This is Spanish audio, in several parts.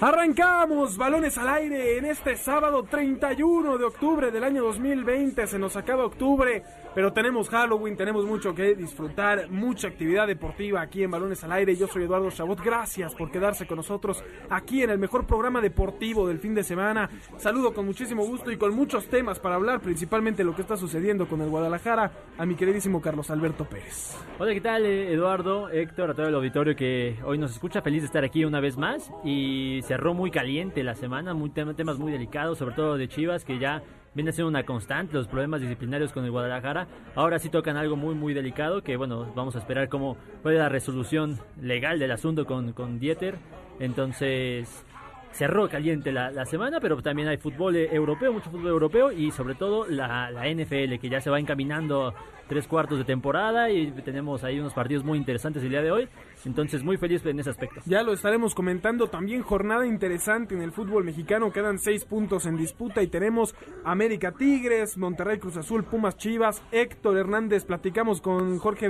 Arrancamos balones al aire en este sábado 31 de octubre del año 2020. Se nos acaba octubre, pero tenemos Halloween, tenemos mucho que disfrutar, mucha actividad deportiva aquí en Balones al aire. Yo soy Eduardo Chabot. Gracias por quedarse con nosotros aquí en el mejor programa deportivo del fin de semana. Saludo con muchísimo gusto y con muchos temas para hablar, principalmente lo que está sucediendo con el Guadalajara, a mi queridísimo Carlos Alberto Pérez. Hola, ¿qué tal Eduardo, Héctor, a todo el auditorio que hoy nos escucha? Feliz de estar aquí una vez más y cerró muy caliente la semana, muy temas muy delicados, sobre todo de Chivas, que ya viene siendo una constante, los problemas disciplinarios con el Guadalajara. Ahora sí tocan algo muy, muy delicado, que bueno, vamos a esperar cómo puede la resolución legal del asunto con, con Dieter. Entonces, cerró caliente la, semana, pero también hay fútbol europeo, mucho fútbol europeo y sobre todo la, la, NFL que ya se va encaminando tres cuartos de temporada y tenemos ahí unos partidos muy interesantes el día de hoy. Entonces muy feliz en ese aspecto. Ya lo estaremos comentando también, jornada interesante en el fútbol mexicano, quedan seis puntos en disputa y tenemos América Tigres, Monterrey Cruz Azul, Pumas Chivas, Héctor Hernández, platicamos con Jorge,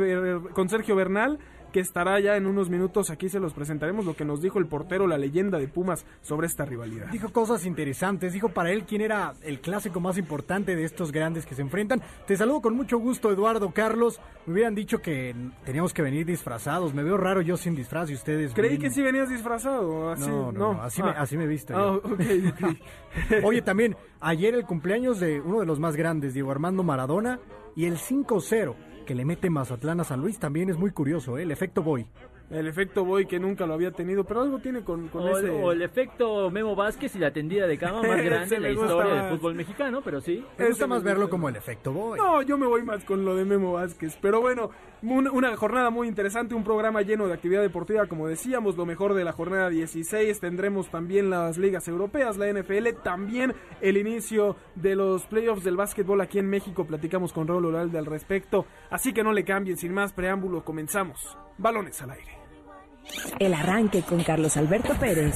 con Sergio Bernal que estará ya en unos minutos. Aquí se los presentaremos lo que nos dijo el portero, la leyenda de Pumas, sobre esta rivalidad. Dijo cosas interesantes, dijo para él quién era el clásico más importante de estos grandes que se enfrentan. Te saludo con mucho gusto, Eduardo Carlos. Me hubieran dicho que teníamos que venir disfrazados. Me veo raro yo sin disfraz y ustedes. Creí que sí venías disfrazado. Así, no, no, así, me, así me he visto. Ah, Oye, también, ayer el cumpleaños de uno de los más grandes, Diego Armando Maradona, y el 5-0 que le mete Mazatlán a San Luis también es muy curioso, ¿eh? el efecto Boy. El efecto Boy que nunca lo había tenido, pero algo tiene con, con o, ese... O el efecto Memo Vázquez y la tendida de cama más grande en la historia del fútbol mexicano, pero sí. Me gusta más verlo como el efecto Boy. No, yo me voy más con lo de Memo Vázquez. Pero bueno, una jornada muy interesante, un programa lleno de actividad deportiva, como decíamos, lo mejor de la jornada 16. Tendremos también las ligas europeas, la NFL, también el inicio de los playoffs del básquetbol aquí en México. Platicamos con Raúl Oralde al respecto. Así que no le cambien, sin más preámbulo, comenzamos. Balones al aire. El arranque con Carlos Alberto Pérez.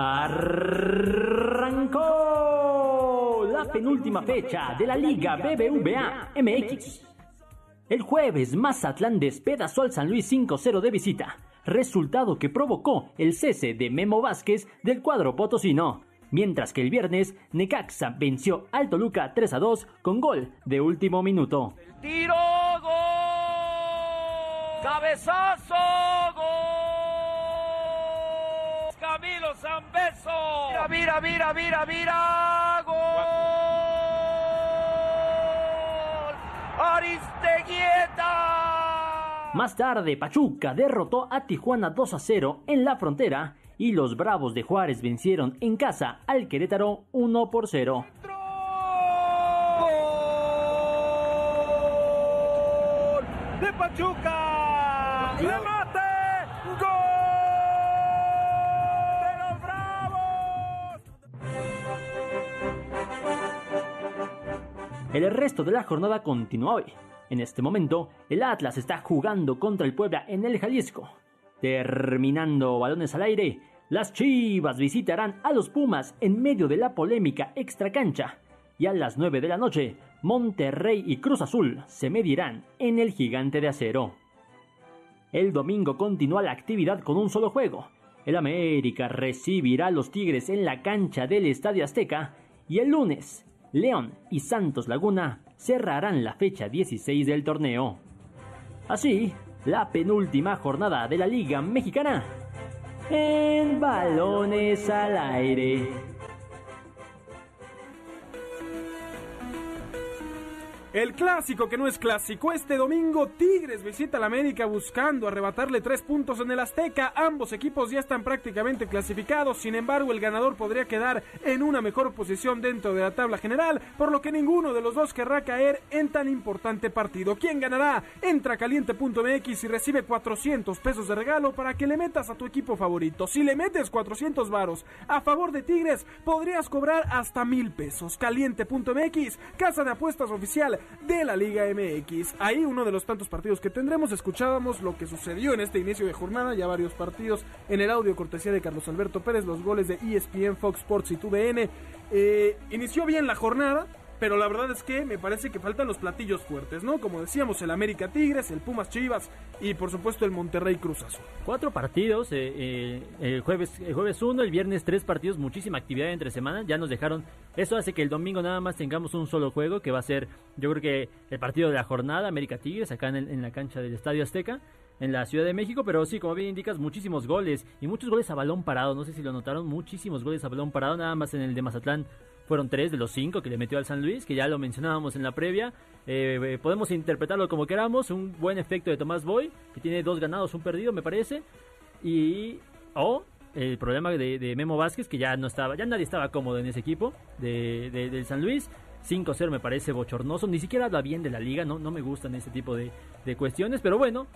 Arrancó la penúltima fecha de la Liga BBVA MX. El jueves, Mazatlán despedazó al San Luis 5-0 de visita, resultado que provocó el cese de Memo Vázquez del cuadro potosino mientras que el viernes Necaxa venció al Toluca 3 a 2 con gol de último minuto. ¡Tiro! ¡Gol! ¡Cabezazo! ¡Gol! Zambeso! ¡Mira, mira, mira, mira, mira! ¡Gol! ¡Aristeguieta! Más tarde, Pachuca derrotó a Tijuana 2 a 0 en la frontera y los Bravos de Juárez vencieron en casa al Querétaro 1 por 0. de Pachuca! El resto de la jornada continúa hoy. En este momento, el Atlas está jugando contra el Puebla en el Jalisco. Terminando balones al aire, las Chivas visitarán a los Pumas en medio de la polémica extracancha. Y a las 9 de la noche, Monterrey y Cruz Azul se medirán en el gigante de acero. El domingo continúa la actividad con un solo juego. El América recibirá a los Tigres en la cancha del Estadio Azteca y el lunes, León y Santos Laguna cerrarán la fecha 16 del torneo. Así, la penúltima jornada de la Liga Mexicana en balones al aire. El clásico que no es clásico. Este domingo Tigres visita la América buscando arrebatarle tres puntos en el Azteca. Ambos equipos ya están prácticamente clasificados. Sin embargo, el ganador podría quedar en una mejor posición dentro de la tabla general, por lo que ninguno de los dos querrá caer en tan importante partido. ¿Quién ganará? Entra caliente.mx y recibe 400 pesos de regalo para que le metas a tu equipo favorito. Si le metes 400 varos a favor de Tigres, podrías cobrar hasta mil pesos. Caliente.mx, casa de apuestas oficial de la Liga MX. Ahí uno de los tantos partidos que tendremos, escuchábamos lo que sucedió en este inicio de jornada, ya varios partidos en el audio cortesía de Carlos Alberto Pérez, los goles de ESPN, Fox Sports y TUDN. Eh, inició bien la jornada, pero la verdad es que me parece que faltan los platillos fuertes, ¿no? Como decíamos, el América Tigres, el Pumas Chivas y por supuesto el Monterrey Cruz Azul. Cuatro partidos, eh, eh, el, jueves, el jueves uno, el viernes tres partidos, muchísima actividad entre semana, ya nos dejaron, eso hace que el domingo nada más tengamos un solo juego, que va a ser, yo creo que el partido de la jornada, América Tigres, acá en, en la cancha del Estadio Azteca en la Ciudad de México, pero sí, como bien indicas, muchísimos goles y muchos goles a balón parado, no sé si lo notaron, muchísimos goles a balón parado, nada más en el de Mazatlán fueron tres de los cinco que le metió al San Luis, que ya lo mencionábamos en la previa. Eh, eh, podemos interpretarlo como queramos. Un buen efecto de Tomás Boy, que tiene dos ganados, un perdido, me parece. Y. O el problema de, Memo Vázquez, que ya no estaba, ya nadie estaba cómodo en ese equipo de, del San Luis. 5-0 me parece bochornoso. Ni siquiera habla bien de la liga, no, no me gustan ese tipo de, de cuestiones, pero bueno.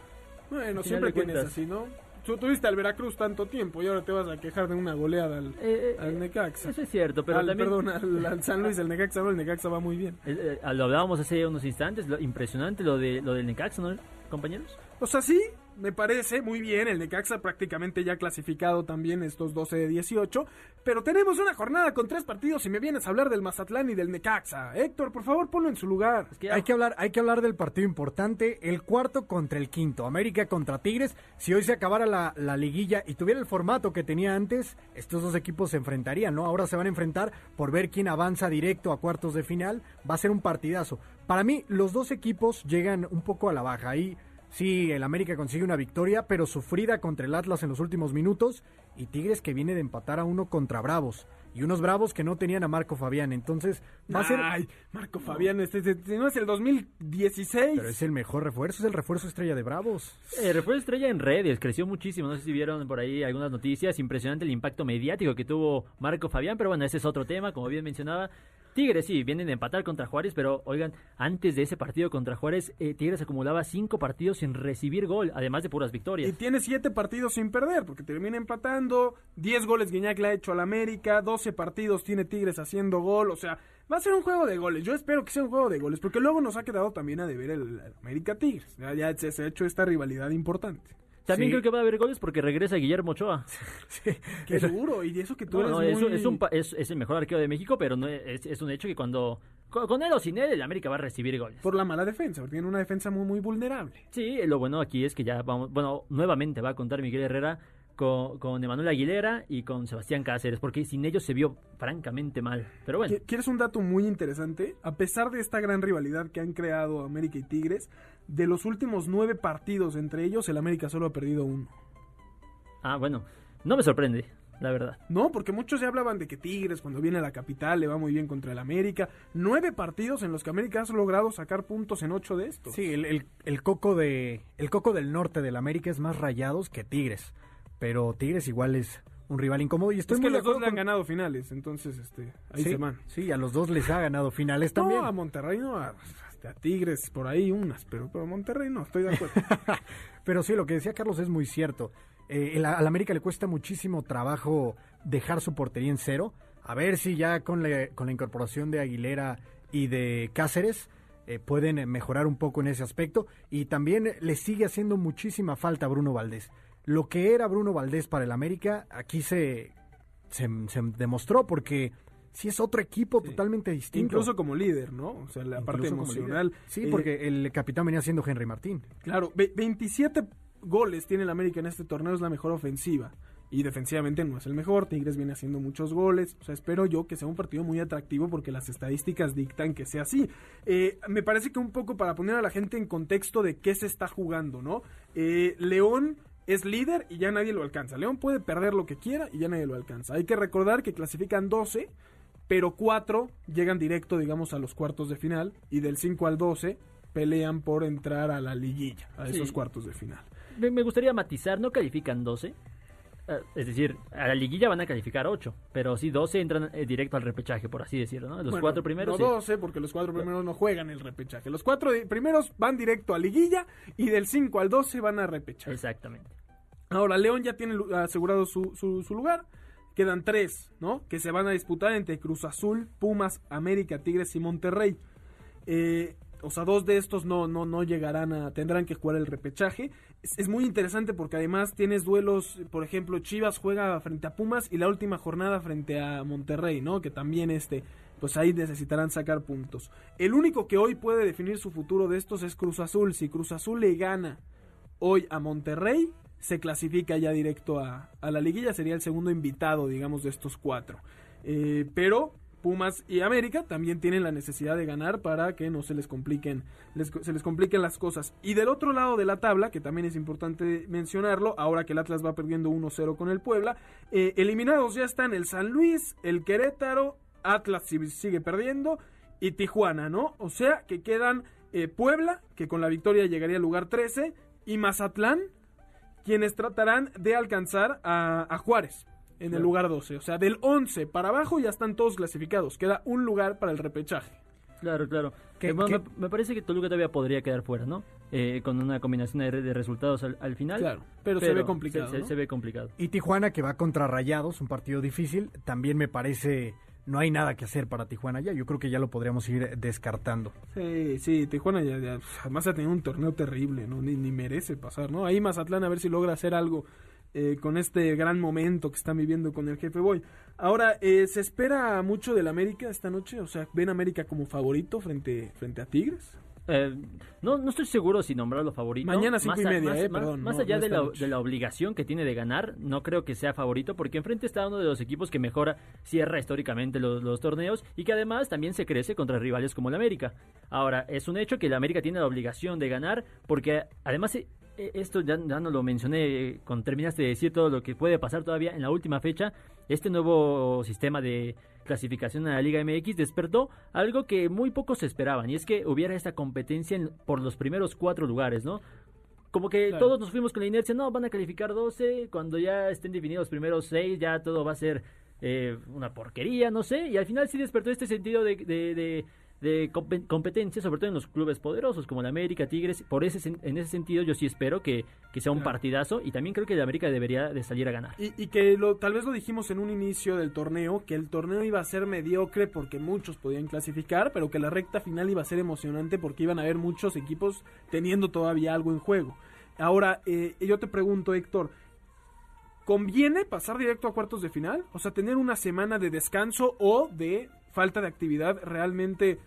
Bueno, siempre tienes así, ¿no? Tú tuviste al Veracruz tanto tiempo y ahora te vas a quejar de una goleada al, eh, eh, Necaxa. Eso es cierto, pero también... Perdón, al, San Luis, el Necaxa, el Necaxa va muy bien. Eh, lo hablábamos hace unos instantes, lo, impresionante lo, de, lo del Necaxa, ¿no, compañeros? O sea, sí, me parece muy bien. El Necaxa prácticamente ya clasificado también estos 12 de 18. Pero tenemos una jornada con tres partidos y me vienes a hablar del Mazatlán y del Necaxa. Héctor, por favor, ponlo en su lugar. hay, que hablar, hay que hablar del partido importante, el cuarto contra el quinto. América contra Tigres. Si hoy se acabara la, la liguilla y tuviera el formato que tenía antes, estos dos equipos se enfrentarían, ¿no? Ahora se van a enfrentar por ver quién avanza directo a cuartos de final. Va a ser un partidazo. Para mí, los dos equipos llegan un poco a la baja. Ahí Sí, el América consigue una victoria, pero sufrida contra el Atlas en los últimos minutos. Y Tigres que viene de empatar a uno contra Bravos. Y unos Bravos que no tenían a Marco Fabián. Entonces, va a ser. Ay, Marco Fabián, este, este, no es el 2016. Pero es el mejor refuerzo, es el refuerzo estrella de Bravos. El eh, refuerzo estrella en redes, creció muchísimo. No sé si vieron por ahí algunas noticias. Impresionante el impacto mediático que tuvo Marco Fabián. Pero bueno, ese es otro tema, como bien mencionaba. Tigres sí, vienen de empatar contra Juárez, pero oigan, antes de ese partido contra Juárez, eh, Tigres acumulaba cinco partidos sin recibir gol, además de puras victorias. Y tiene siete partidos sin perder, porque termina empatando, diez goles Guiñac le ha hecho al América, doce partidos tiene Tigres haciendo gol, o sea, va a ser un juego de goles. Yo espero que sea un juego de goles, porque luego nos ha quedado también a deber el, América Tigres. Ya se ha hecho esta rivalidad importante. También creo que va a haber goles porque regresa Guillermo Ochoa. sí, qué duro. Y eso que tú no, es, es, el mejor arquero de México, pero no es, un hecho que cuando con, él o sin él, el América va a recibir goles. Por la mala defensa, porque tiene una defensa muy, muy vulnerable. Sí, lo bueno aquí es que ya vamos, bueno, nuevamente va a contar Miguel Herrera con, con Emanuel Aguilera y con Sebastián Cáceres, porque sin ellos se vio francamente mal. Pero bueno. ¿Quieres un dato muy interesante? A pesar de esta gran rivalidad que han creado América y Tigres, de los últimos nueve partidos entre ellos, el América solo ha perdido uno. Ah, bueno, no me sorprende, la verdad. No, porque muchos se hablaban de que Tigres cuando viene a la capital le va muy bien contra el América. Nueve partidos en los que América ha logrado sacar puntos en ocho de estos. Sí, el, el, coco de el coco del norte del América es más rayados que Tigres, pero Tigres igual es un rival incómodo y estoy es que los dos le han ganado finales, entonces este ahí se van. Sí, a los dos les ha ganado finales también. No, a Monterrey no, a, a Tigres por ahí unas, pero, pero Monterrey no, estoy de acuerdo. pero sí, lo que decía Carlos es muy cierto. Eh, al América le cuesta muchísimo trabajo dejar su portería en cero. A ver si ya con la, con la incorporación de Aguilera y de Cáceres eh, pueden mejorar un poco en ese aspecto. Y también le sigue haciendo muchísima falta a Bruno Valdés. Lo que era Bruno Valdés para el América, aquí se, se, se demostró porque sí es otro equipo totalmente distinto. Incluso como líder, ¿no? O sea, la parte emocional. Sí, porque eh, el capitán venía siendo Henry Martín. Claro, 27 goles tiene el América en este torneo, es la mejor ofensiva. Y defensivamente no es el mejor, Tigres viene haciendo muchos goles, o sea, espero yo que sea un partido muy atractivo porque las estadísticas dictan que sea así. Eh, me parece que un poco para poner a la gente en contexto de qué se está jugando, ¿no? Eh, León es líder y ya nadie lo alcanza. León puede perder lo que quiera y ya nadie lo alcanza. Hay que recordar que clasifican 12 pero cuatro llegan directo, digamos, a los cuartos de final y del 5 al 12 pelean por entrar a la liguilla, a esos cuartos de final. Me gustaría matizar, ¿no califican 12? Eh, es decir, a la liguilla van a calificar 8, pero sí 12 entran eh, directo al repechaje, por así decirlo, ¿no? Los cuatro primeros. No 12, porque los cuatro primeros no juegan el repechaje. Los cuatro primeros van directo a liguilla y del 5 al 12 van a repechaje. Exactamente. Ahora, León ya tiene asegurado su, su, lugar. Quedan tres, ¿no? Que se van a disputar entre Cruz Azul, Pumas, América, Tigres y Monterrey. Eh, o sea, dos de estos no, no, no llegarán a, tendrán que jugar el repechaje. Es, muy interesante porque además tienes duelos, por ejemplo, Chivas juega frente a Pumas y la última jornada frente a Monterrey, ¿no? Que también este, pues ahí necesitarán sacar puntos. El único que hoy puede definir su futuro de estos es Cruz Azul. Si Cruz Azul le gana hoy a Monterrey, se clasifica ya directo a, a la liguilla, sería el segundo invitado, digamos, de estos cuatro. Eh, pero Pumas y América también tienen la necesidad de ganar para que no se les compliquen se les compliquen las cosas. Y del otro lado de la tabla, que también es importante mencionarlo, ahora que el Atlas va perdiendo 1-0 con el Puebla, eh, eliminados ya están el San Luis, el Querétaro, Atlas sigue perdiendo y Tijuana, ¿no? O sea que quedan eh, Puebla, que con la victoria llegaría al lugar 13, y Mazatlán, quienes tratarán de alcanzar a Juárez en el lugar 12. O sea, del 11 para abajo ya están todos clasificados. Queda un lugar para el repechaje. Claro, claro. Que, me, parece que Toluca todavía podría quedar fuera, ¿no? Eh, con una combinación de, resultados al, final. Claro, pero, se ve complicado. Se, ve complicado. Y Tijuana, que va contra Rayados, un partido difícil, también me parece. No hay nada que hacer para Tijuana ya. Yo creo que ya lo podríamos ir descartando. Sí, sí, Tijuana ya, además ha tenido un torneo terrible, ¿no? Ni, ni merece pasar, ¿no? Ahí Mazatlán a ver si logra hacer algo eh, con este gran momento que están viviendo con el jefe Boy. Ahora, eh, ¿se espera mucho del América esta noche? O sea, ¿ven América como favorito frente, frente a Tigres? Eh, no, no estoy seguro si nombrarlo favorito. Mañana cinco y media, eh, perdón. Más, allá de, la, obligación que tiene de ganar, no creo que sea favorito porque enfrente está uno de los equipos que mejora, cierra históricamente los, torneos y que además también se crece contra rivales como el América. Ahora, es un hecho que el América tiene la obligación de ganar porque además eh, esto ya, no lo mencioné eh, cuando terminaste de decir todo lo que puede pasar todavía en la última fecha. Este nuevo sistema de clasificación a la Liga MX despertó algo que muy pocos esperaban y es que hubiera esta competencia por los primeros cuatro lugares, ¿no? Como que todos nos fuimos con la inercia, no, van a calificar 12, cuando ya estén definidos los primeros seis ya todo va a ser eh, una porquería, no sé, y al final sí despertó este sentido de, de de competencia, sobre todo en los clubes poderosos como el América, Tigres. Por ese, en ese sentido yo sí espero que, sea un partidazo y también creo que el América debería de salir a ganar. Y, que lo, tal vez lo dijimos en un inicio del torneo, que el torneo iba a ser mediocre porque muchos podían clasificar, pero que la recta final iba a ser emocionante porque iban a haber muchos equipos teniendo todavía algo en juego. Ahora, eh, yo te pregunto, Héctor, ¿conviene pasar directo a cuartos de final? O sea, tener una semana de descanso o de falta de actividad realmente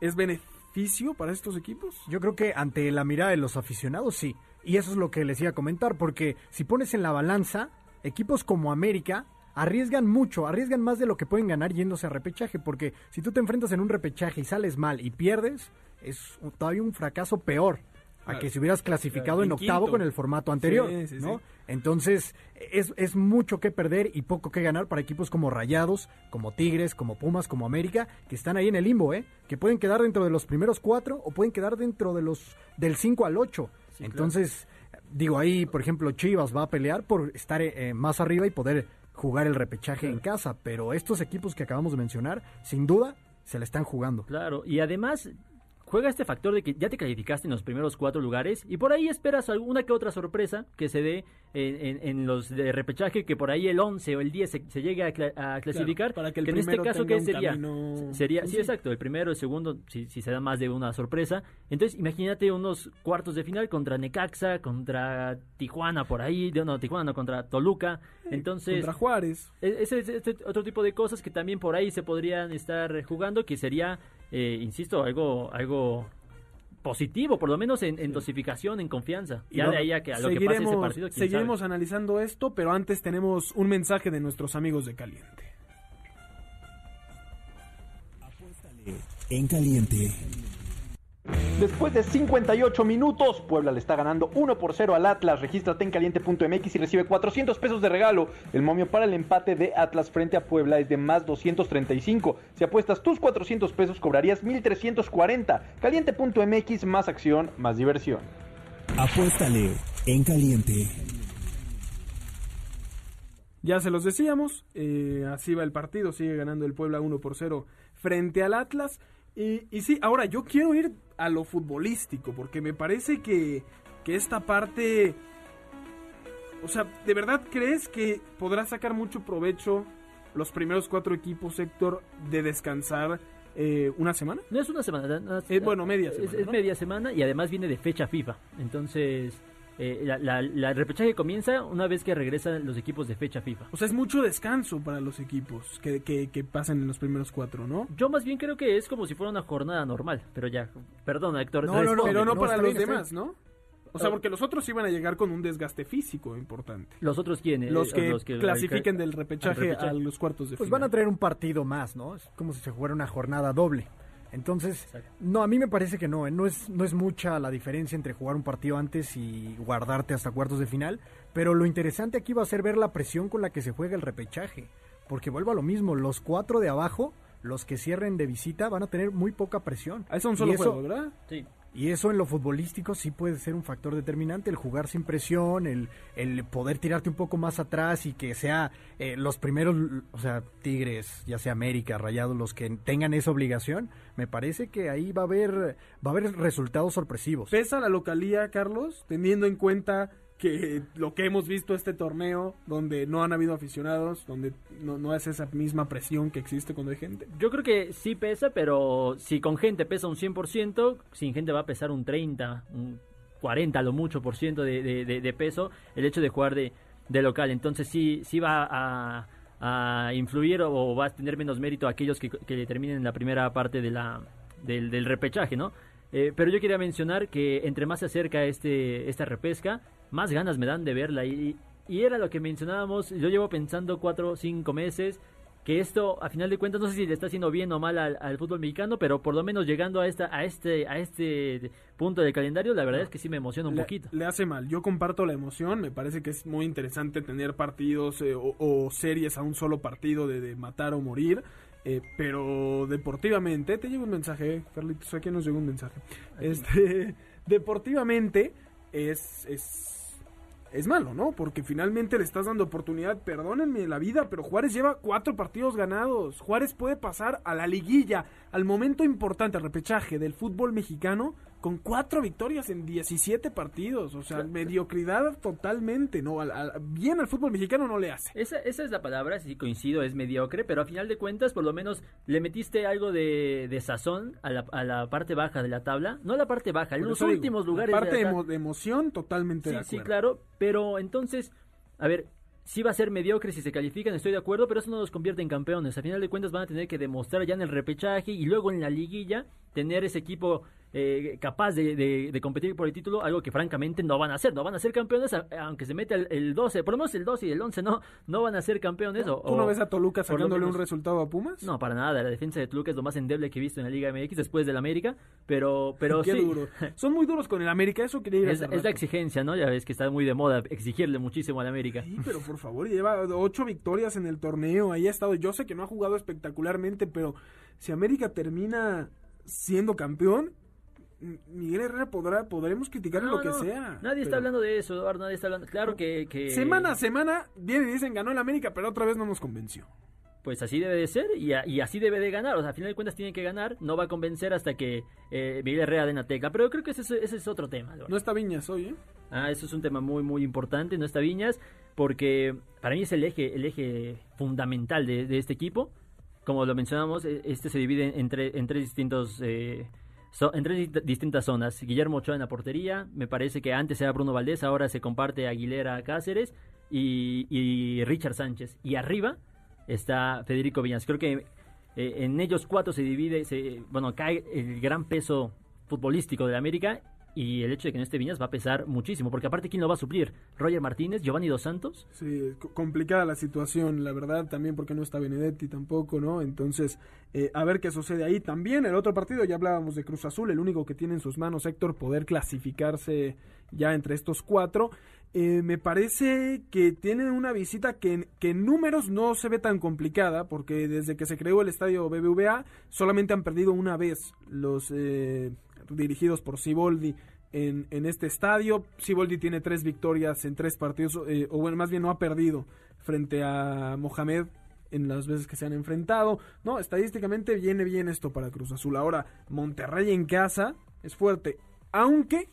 es beneficio para estos equipos? Yo creo que ante la mirada de los aficionados sí. Y eso es lo que les iba a comentar, porque si pones en la balanza, equipos como América arriesgan mucho, arriesgan más de lo que pueden ganar yéndose a repechaje, porque si tú te enfrentas en un repechaje y sales mal y pierdes, es todavía un fracaso peor a que si hubieras clasificado en octavo con el formato anterior, ¿no? Entonces, es, es, mucho que perder y poco que ganar para equipos como Rayados, como Tigres, como Pumas, como América, que están ahí en el limbo, ¿eh? Que pueden quedar dentro de los primeros cuatro o pueden quedar dentro de los del 5 al 8. Entonces, digo, ahí, por ejemplo, Chivas va a pelear por estar eh, más arriba y poder jugar el repechaje en casa, pero estos equipos que acabamos de mencionar, sin duda, se le están jugando. Claro, y además juega este factor de que ya te calificaste en los primeros cuatro lugares y por ahí esperas alguna que otra sorpresa que se dé en, los de repechaje, que por ahí el 11 o el 10 se, llegue a, clasificar. para que el en este caso, ¿qué sería? Sería, sí, exacto, el primero, el segundo, si, si se da más de una sorpresa. Entonces, imagínate unos cuartos de final contra Necaxa, contra Tijuana por ahí, no, Tijuana, no, contra Toluca. Entonces, contra Juárez. E, ese es este otro tipo de cosas que también por ahí se podrían estar jugando, que sería eh, insisto, algo, algo positivo, por lo menos en, dosificación, en confianza. Ya de ahí a, que, a lo que pase ese partido. Seguiremos analizando esto, pero antes tenemos un mensaje de nuestros amigos de Caliente. En Caliente. Después de 58 minutos, Puebla le está ganando 1 por 0 al Atlas. Regístrate en caliente.mx y recibe 400 pesos de regalo. El momio para el empate de Atlas frente a Puebla es de más 235. Si apuestas tus 400 pesos, cobrarías 1340. Caliente.mx, más acción, más diversión. Apuéstale en caliente. Ya se los decíamos, eh, así va el partido, sigue ganando el Puebla 1 por 0 frente al Atlas. Y, y sí, ahora yo quiero ir a lo futbolístico, porque me parece que, que esta parte... O sea, ¿de verdad crees que podrá sacar mucho provecho los primeros cuatro equipos, Héctor, de descansar eh, una semana? No es una semana. no, Eh, bueno, media semana. Es, es ¿no? media semana y además viene de fecha FIFA. Entonces, eh, la, la- la- el repechaje comienza una vez que regresan los equipos de fecha FIFA. O sea, es mucho descanso para los equipos que, que, que pasan en los primeros cuatro, ¿no? Yo más bien creo que es como si fuera una jornada normal, pero ya, perdona Héctor. No, no, no. Pero no, no, para los bien, está demás, ¿no? O sea, porque los otros iban a llegar con un desgaste físico importante. ¿Los otros quiénes? Los que, Eh, clasifiquen del repechaje, a los cuartos de Pues final. van a traer un partido más, ¿no? Es como si se jugara una jornada doble. Entonces, Exacto. no, a mí me parece que no, ¿eh? no es, no es mucha la diferencia entre jugar un partido antes y guardarte hasta cuartos de final, pero lo interesante aquí va a ser ver la presión con la que se juega el repechaje, porque vuelvo a lo mismo, los cuatro de abajo, los que cierren de visita, van a tener muy poca presión. Ah, Es un solo eso- juego, ¿verdad? Sí. Y eso en lo futbolístico sí puede ser un factor determinante, el jugar sin presión, el, el poder tirarte un poco más atrás y que sea eh, los primeros, o sea, Tigres, ya sea América, Rayados, los que tengan esa obligación, me parece que ahí va a haber, va a haber resultados sorpresivos. ¿Pesa la localía, Carlos? Teniendo en cuenta que lo que hemos visto este torneo, donde no han habido aficionados, donde no, no es esa misma presión que existe cuando hay gente. Yo creo que sí pesa, pero si con gente pesa un 100%, sin gente va a pesar un 30, un 40 a lo mucho por ciento de, de- peso el hecho de jugar de, de local. Entonces sí, sí va a, influir o va a tener menos mérito aquellos que, que terminen en la primera parte de la, del, del repechaje, ¿no? Eh, pero yo quería mencionar que entre más se acerca este, esta repesca, más ganas me dan de verla. Y, y era lo que mencionábamos, yo llevo pensando cuatro o cinco meses que esto, a final de cuentas, no sé si le está haciendo bien o mal al, al fútbol mexicano, pero por lo menos llegando a esta, a este, a este punto del calendario, la verdad es que sí me emociona un le, poquito. le hace mal. Yo comparto la emoción. Me parece que es muy interesante tener partidos eh, o, o series a un solo partido de, de matar o morir. eh, pero deportivamente, te llegó un mensaje, Carlitos, aquí nos llegó un mensaje. Este, deportivamente es, es, es malo, ¿no? Porque finalmente le estás dando oportunidad, perdónenme la vida, pero Juárez lleva cuatro partidos ganados. Juárez puede pasar a la liguilla, al momento importante, al repechaje del fútbol mexicano, con cuatro victorias en 17 partidos. O sea, mediocridad totalmente, ¿no? Al- al- bien al fútbol mexicano no le hace. Esa, esa es la palabra, sí coincido, es mediocre, pero a final de cuentas, por lo menos le metiste algo de, de sazón a la, a la parte baja de la tabla. No la parte baja, en los digo, últimos lugares. parte de la emo- de emoción, totalmente Sí, de sí, claro, pero entonces, a ver, sí va a ser mediocre si se califican, estoy de acuerdo, pero eso no los convierte en campeones. A final de cuentas van a tener que demostrar ya en el repechaje y luego en la liguilla tener ese equipo eh, capaz de, de- de competir por el título, algo que francamente no van a hacer. No van a ser campeones, a- aunque se meta el, el 12, por lo menos el 12 y el 11 no, no van a ser campeones. o- ¿Tú no ves a Toluca sacándole un resultado a Pumas? No, para nada. La defensa de Toluca es lo más endeble que he visto en la Liga MX después del América. Pero, pero Qué sí. duro. Son muy duros con el América, eso quería ir Es, es la exigencia, ¿no? Ya ves que está muy de moda exigirle muchísimo al América. Sí, pero por favor, lleva ocho victorias en el torneo, ahí ha estado. Yo sé que no ha jugado espectacularmente, pero si América termina siendo campeón, Miguel Herrera podrá, podremos criticarle No, lo que no, sea. Nadie está hablando de eso, Eduardo. Nadie está hablando. Claro que. que- Semana a semana vienen y dicen ganó el América, pero otra vez no nos convenció. Pues así debe de ser y, a- y así debe de ganar. O sea, a final de cuentas tiene que ganar. No va a convencer hasta que eh, Miguel Herrera den la. Pero yo creo que ese, es- ese es otro tema. Eduardo. No está Viñas hoy, ¿eh? Ah, eso es un tema muy, muy importante. No está Viñas. Porque para mí es el eje, el eje fundamental de, de este equipo. Como lo mencionamos, e- este se divide en, tre- en tres distintos. eh, so- en tres dist- distintas zonas. Guillermo Ochoa en la portería. Me parece que antes era Bruno Valdés, ahora se comparte Aguilera Cáceres y, y Richard Sánchez. Y arriba está Federico Viñas. Creo que eh, en ellos cuatro se divide, se, bueno, cae el gran peso futbolístico de la América y el hecho de que no esté Viñas va a pesar muchísimo, porque aparte, ¿quién lo va a suplir? ¿Roger Martínez? ¿Giovanni Dos Santos? Sí, complicada la situación, la verdad, también porque no está Benedetti tampoco, ¿no? Entonces, eh, a ver qué sucede ahí. También el otro partido, ya hablábamos de Cruz Azul, el único que tiene en sus manos Héctor poder clasificarse ya entre estos cuatro. Eh, me parece que tiene una visita que, que, en números no se ve tan complicada, porque desde que se creó el estadio BBVA solamente han perdido una vez los eh, dirigidos por Siboldi en, en, este estadio. Siboldi tiene tres victorias en tres partidos, eh, o bueno, más bien no ha perdido frente a Mohamed en las veces que se han enfrentado. No, estadísticamente viene bien esto para Cruz Azul. Ahora, Monterrey en casa es fuerte, aunque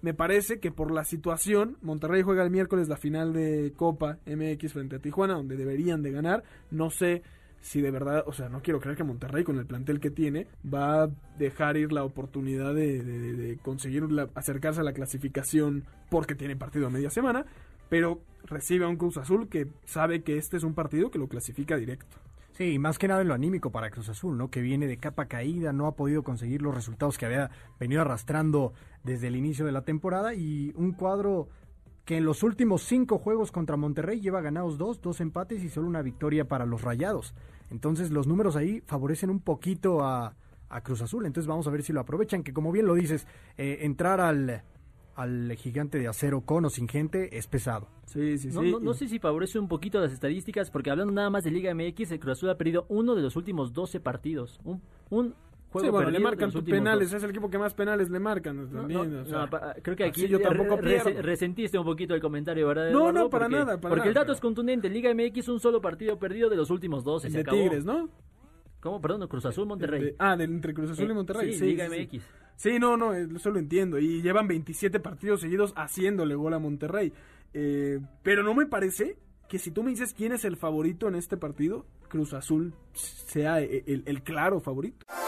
me parece que por la situación, Monterrey juega el miércoles la final de Copa MX frente a Tijuana, donde deberían de ganar. No sé si de verdad, o sea, no quiero creer que Monterrey con el plantel que tiene va a dejar ir la oportunidad de, conseguir acercarse a la clasificación porque tiene partido a media semana, pero recibe a un Cruz Azul que sabe que este es un partido que lo clasifica directo. Sí, más que nada en lo anímico para Cruz Azul, ¿no? Que viene de capa caída, no ha podido conseguir los resultados que había venido arrastrando desde el inicio de la temporada y un cuadro que en los últimos cinco juegos contra Monterrey lleva ganados dos, dos empates y solo una victoria para los Rayados. Entonces los números ahí favorecen un poquito a, Cruz Azul. Entonces vamos a ver si lo aprovechan, que como bien lo dices, eh, entrar al, al gigante de acero con o sin gente es pesado. Sí, sí, sí. No, sé si favorece un poquito las estadísticas, porque hablando nada más de Liga MX, el Cruz Azul ha perdido uno de los últimos 12 partidos. Un, un sí, bueno, le marcan penales, es el equipo que más penales le marcan también. creo que aquí yo tampoco resentiste un poquito el comentario, ¿verdad? No, no, para nada. porque el dato es contundente. Liga MX, un solo partido perdido de los últimos 12. de Tigres, ¿no? ¿Cómo? Perdón, Cruz Azul Monterrey. ah, de, entre Cruz Azul y eh, Monterrey. Sí, Liga MX. Sí, no, no, eh, eso lo entiendo. Y llevan 27 partidos seguidos haciéndole gol a Monterrey. Eh, pero no me parece que si tú me dices quién es el favorito en este partido, Cruz Azul sea el claro favorito.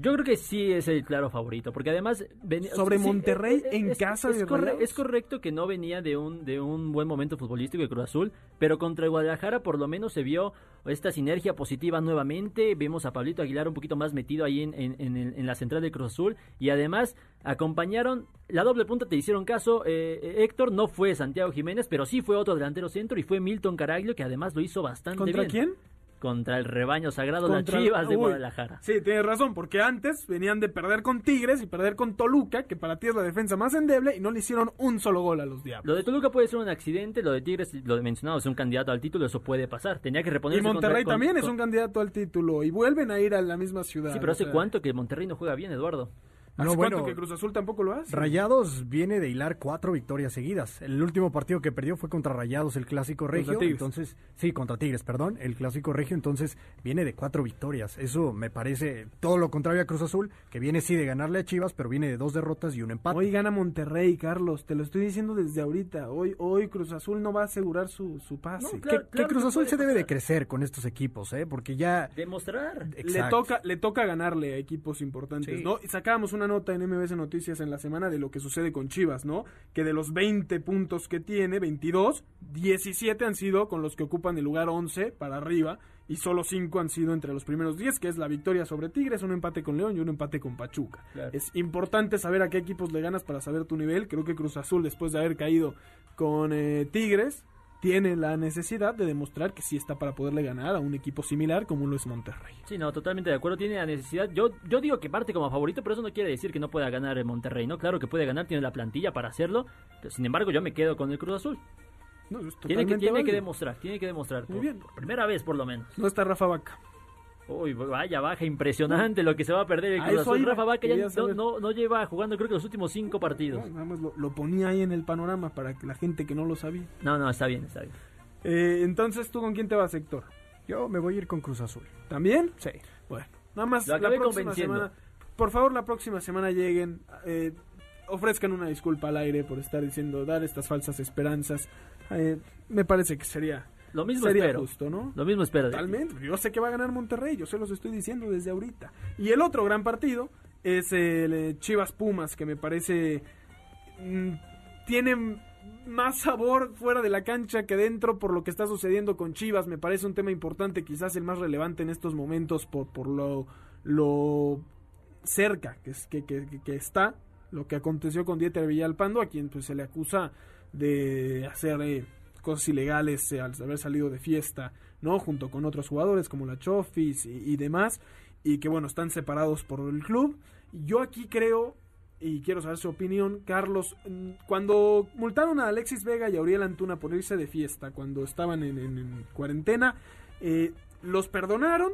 Yo creo que sí es el claro favorito, porque además... Sobre Monterrey en casa es, de es correcto que no venía de un, de un buen momento futbolístico de Cruz Azul, pero contra Guadalajara por lo menos se vio esta sinergia positiva nuevamente. Vemos a Pablito Aguilar un poquito más metido ahí en, en, la central de Cruz Azul y además acompañaron la doble punta, te hicieron caso, eh, eh, Héctor, no fue Santiago Jiménez, pero sí fue otro delantero centro y fue Milton Caraglio que además lo hizo bastante bien. ¿Contra quién? Contra el rebaño sagrado de Chivas de Guadalajara. Sí, tienes razón, porque antes venían de perder con Tigres y perder con Toluca, que para ti es la defensa más endeble, y no le hicieron un solo gol a los Diablos. Lo de Toluca puede ser un accidente, lo de Tigres, lo mencionado, es un candidato al título, eso puede pasar. Tenía que reponerse. Y Monterrey también es un candidato al título, y vuelven a ir a la misma ciudad. Sí, pero ¿hace cuánto que Monterrey no juega bien, Eduardo? No, bueno, que Cruz Azul tampoco lo hace? Rayados viene de hilar cuatro victorias seguidas. El último partido que perdió fue contra Rayados, el clásico regio. Entonces, sí, contra Tigres, perdón, el clásico regio. Entonces, viene de cuatro victorias. Eso me parece todo lo contrario a Cruz Azul, que viene sí de ganarle a Chivas, pero viene de dos derrotas y un empate. Hoy gana Monterrey, Carlos. Te lo estoy diciendo desde ahorita. Hoy, hoy Cruz Azul no va a asegurar su, su pase. que, Cruz Azul se debe de crecer con estos equipos, ¿eh? Porque ya. Demostrar. Le toca, le toca ganarle a equipos importantes, ¿no? Y sacábamos una nota en MBS noticias en la semana de lo que sucede con Chivas, ¿no? Que de los 20 puntos que tiene, 22, 17 han sido con los que ocupan el lugar 11 para arriba y solo 5 han sido entre los primeros 10, que es la victoria sobre Tigres, un empate con León y un empate con Pachuca. Es importante saber a qué equipos le ganas para saber tu nivel. Creo que Cruz Azul, después de haber caído con eh, Tigres, tiene la necesidad de demostrar que sí está para poderle ganar a un equipo similar como lo es Monterrey. Sí, no, totalmente de acuerdo, tiene la necesidad. Yo, yo digo que parte como favorito, pero eso no quiere decir que no pueda ganar el Monterrey, ¿no? Claro que puede ganar, tiene la plantilla para hacerlo, pero sin embargo yo me quedo con el Cruz Azul. tiene que, tiene que demostrar, tiene que demostrar. Muy bien. por primera vez por lo menos. No está Rafa Vaca. Uy, vaya baja impresionante lo que se va a perder el Cruz Azul. Rafa Vaca ya no, no, lleva jugando creo que los últimos cinco partidos. nada más lo, ponía ahí en el panorama para que la gente que no lo sabía. No, no, está bien, está bien. Eh, entonces, ¿tú con quién te vas, Héctor? Yo me voy a ir con Cruz Azul. ¿También? Sí. Bueno, nada más la próxima semana. Por favor, la próxima semana lleguen. Eh, ofrezcan una disculpa al aire por estar diciendo, dar estas falsas esperanzas. Eh, me parece que sería Lo mismo sería espero. justo, ¿no? Lo mismo espero. Totalmente. Yo sé que va a ganar Monterrey, yo se los estoy diciendo desde ahorita. Y el otro gran partido es el eh, Chivas Pumas, que me parece mm, tiene más sabor fuera de la cancha que dentro por lo que está sucediendo con Chivas. Me parece un tema importante, quizás el más relevante en estos momentos por, por lo, lo cerca que, es, que, que, que está lo que aconteció con Dieter Villalpando, a quien pues se le acusa de hacer eh, cosas ilegales eh, al haber salido de fiesta, ¿no? Junto con otros jugadores como la Chofis y, demás, y que bueno, están separados por el club. Yo aquí creo, y quiero saber su opinión, Carlos, mm, cuando multaron a Alexis Vega y a Antuna por irse de fiesta, cuando estaban en cuarentena, eh, los perdonaron,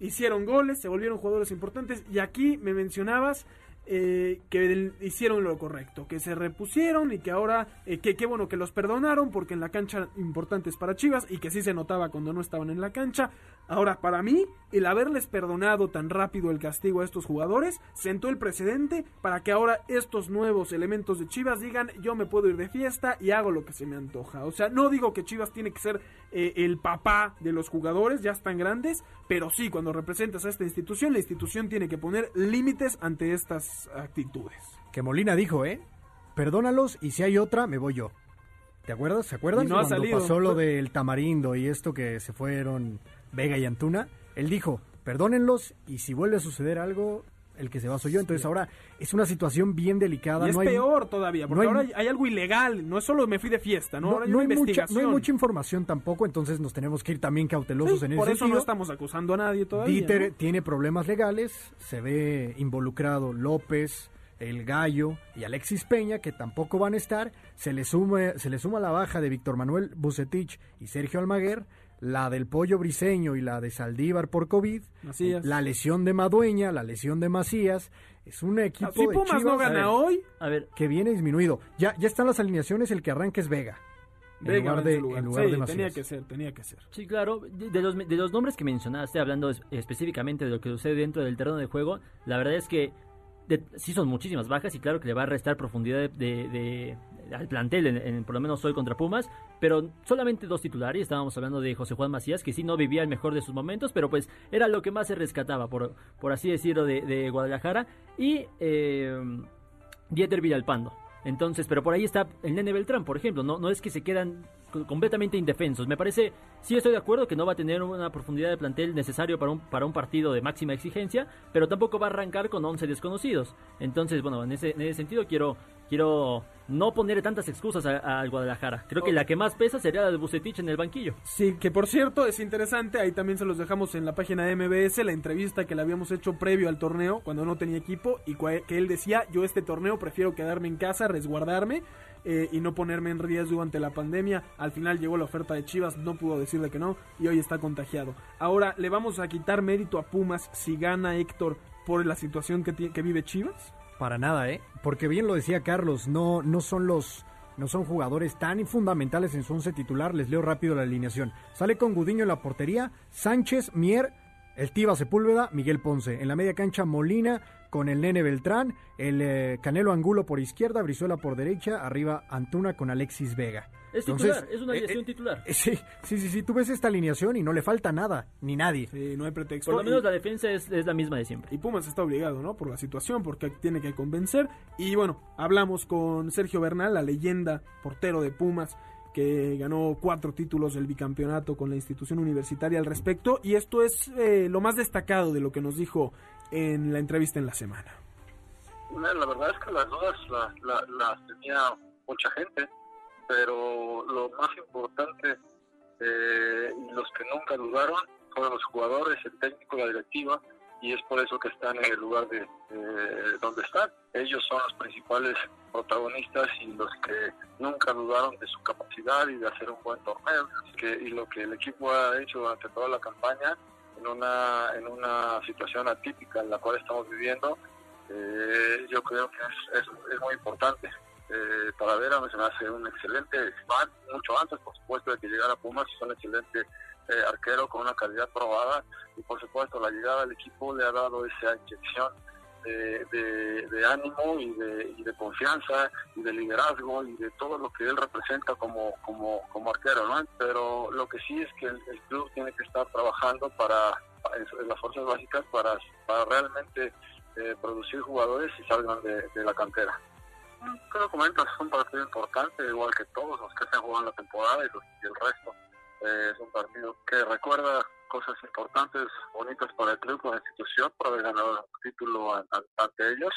hicieron goles, se volvieron jugadores importantes, y aquí me mencionabas eh, que hicieron lo correcto, que se repusieron y que ahora, eh, que qué bueno que los perdonaron porque en la cancha importantes para Chivas y que sí se notaba cuando no estaban en la cancha. Ahora, para mí, el haberles perdonado tan rápido el castigo a estos jugadores sentó el precedente para que ahora estos nuevos elementos de Chivas digan yo me puedo ir de fiesta y hago lo que se me antoja. O sea, no digo que Chivas tiene que ser eh, el papá de los jugadores, ya están grandes, pero sí, cuando representas a esta institución, la institución tiene que poner límites ante estas actitudes. Que Molina dijo, ¿eh? Perdónalos y si hay otra, me voy yo. ¿Te acuerdas? ¿Se acuerdan? Y no ha Cuando salido. pasó lo del tamarindo y esto que se fueron Vega y Antuna, él dijo, perdónenlos y si vuelve a suceder algo, el que se va soy yo. Entonces ahora es una situación bien delicada. Y es no hay, peor todavía, porque no hay- ahora hay, algo ilegal, no es solo me fui de fiesta, ¿no? no, Ahora hay no una hay mucha, no hay mucha información tampoco, entonces nos tenemos que ir también cautelosos Sí, en ese por eso sentido. no estamos acusando a nadie todavía. Dieter tiene problemas legales, se ve involucrado López, el Gallo y Alexis Peña, que tampoco van a estar. Se le suma, se le suma la baja de Víctor Manuel Bucetich y Sergio Almaguer, la del Pollo Briseño y la de Saldívar por COVID, Macías. la lesión de Madueña, la lesión de Macías. Es un equipo Si de Pumas Chivas no gana hoy, A ver, que viene disminuido. Ya, ya están las alineaciones, el que arranca es Vega. En Vega lugar en de, lugar. en lugar Sí, de Macías. tenía que ser, tenía que ser. Sí, claro. De, de los, de los nombres que mencionaste, hablando es- específicamente de lo que sucede dentro del terreno de juego, la verdad es que de- sí son muchísimas bajas y claro que le va a restar profundidad de, de- de- al plantel, en, por lo menos hoy contra Pumas, pero solamente dos titulares. Estábamos hablando de José Juan Macías, que sí no vivía el mejor de sus momentos, pero pues era lo que más se rescataba, por, por así decirlo, de, de Guadalajara. Y eh, Dieter Villalpando. Entonces, pero por ahí está el Nene Beltrán, por ejemplo. No, no es que se quedan co- completamente indefensos. Me parece, sí estoy de acuerdo que no va a tener una profundidad de plantel necesario para un, para un partido de máxima exigencia, pero tampoco va a arrancar con 11 desconocidos. Entonces, bueno, en ese, en ese sentido quiero, quiero no poner tantas excusas al Guadalajara. Creo que la que más pesa sería la de Bucetich en el banquillo. Sí, que por cierto es interesante, ahí también se los dejamos en la página de MBS, la entrevista que le habíamos hecho previo al torneo, cuando no tenía equipo, y que él decía, yo este torneo prefiero quedarme en casa, resguardarme eh, y no ponerme en riesgo ante la pandemia. Al final llegó la oferta de Chivas, no pudo decirle que no, y hoy está contagiado. Ahora, ¿le vamos a quitar mérito a Pumas si gana Héctor por la situación que, que vive Chivas? Para nada, ¿eh? Porque bien lo decía Carlos, no, no son los no son jugadores tan fundamentales en su once titular. Les leo rápido la alineación. Sale con Gudiño en la portería, Sánchez, Mier, el Tiva Sepúlveda, Miguel Ponce. En la media cancha, Molina con el Nene Beltrán, el eh, Canelo Angulo por izquierda, Brizuela por derecha, arriba Antuna con Alexis Vega. Es Entonces, titular, es una eh, alineación eh, titular. eh, sí, sí, sí, sí, tú ves esta alineación y no le falta nada, ni nadie. Sí, no hay pretexto. Por lo Y- menos la defensa es, es la misma de siempre. Y Pumas está obligado, ¿no? Por la situación, porque tiene que convencer. Y bueno, hablamos con Sergio Bernal, la leyenda portero de Pumas, que ganó cuatro títulos del bicampeonato con la institución universitaria al respecto. Y esto es eh, lo más destacado de lo que nos dijo en la entrevista en la semana. La verdad es que las dudas las, las, las tenía mucha gente, pero lo más importante eh, y los que nunca dudaron fueron los jugadores, el técnico, la directiva, y es por eso que están en el lugar de eh, donde están. Ellos son los principales protagonistas y los que nunca dudaron de su capacidad y de hacer un buen torneo. Y lo que el equipo ha hecho durante toda la campaña, en una, en una situación atípica en la cual estamos viviendo, eh, yo creo que es, es muy importante. Eh, Talavera me hace un excelente mucho antes, por supuesto, de que llegara Pumas, es un excelente eh, arquero con una calidad probada y, por supuesto, la llegada del equipo le ha dado esa inyección de, ánimo y de, y de, confianza y de liderazgo y de todo lo que él representa como, como, como arquero, ¿no? Pero lo que sí es que el, club tiene que estar trabajando para, en las fuerzas básicas para, para realmente eh, producir jugadores y salgan de, la cantera. Es un partido importante, igual que todos los que se han jugado la temporada y, el resto. Eh, es un partido que recuerda cosas importantes, bonitas para el club, para la institución, por haber ganado el título ante ellos.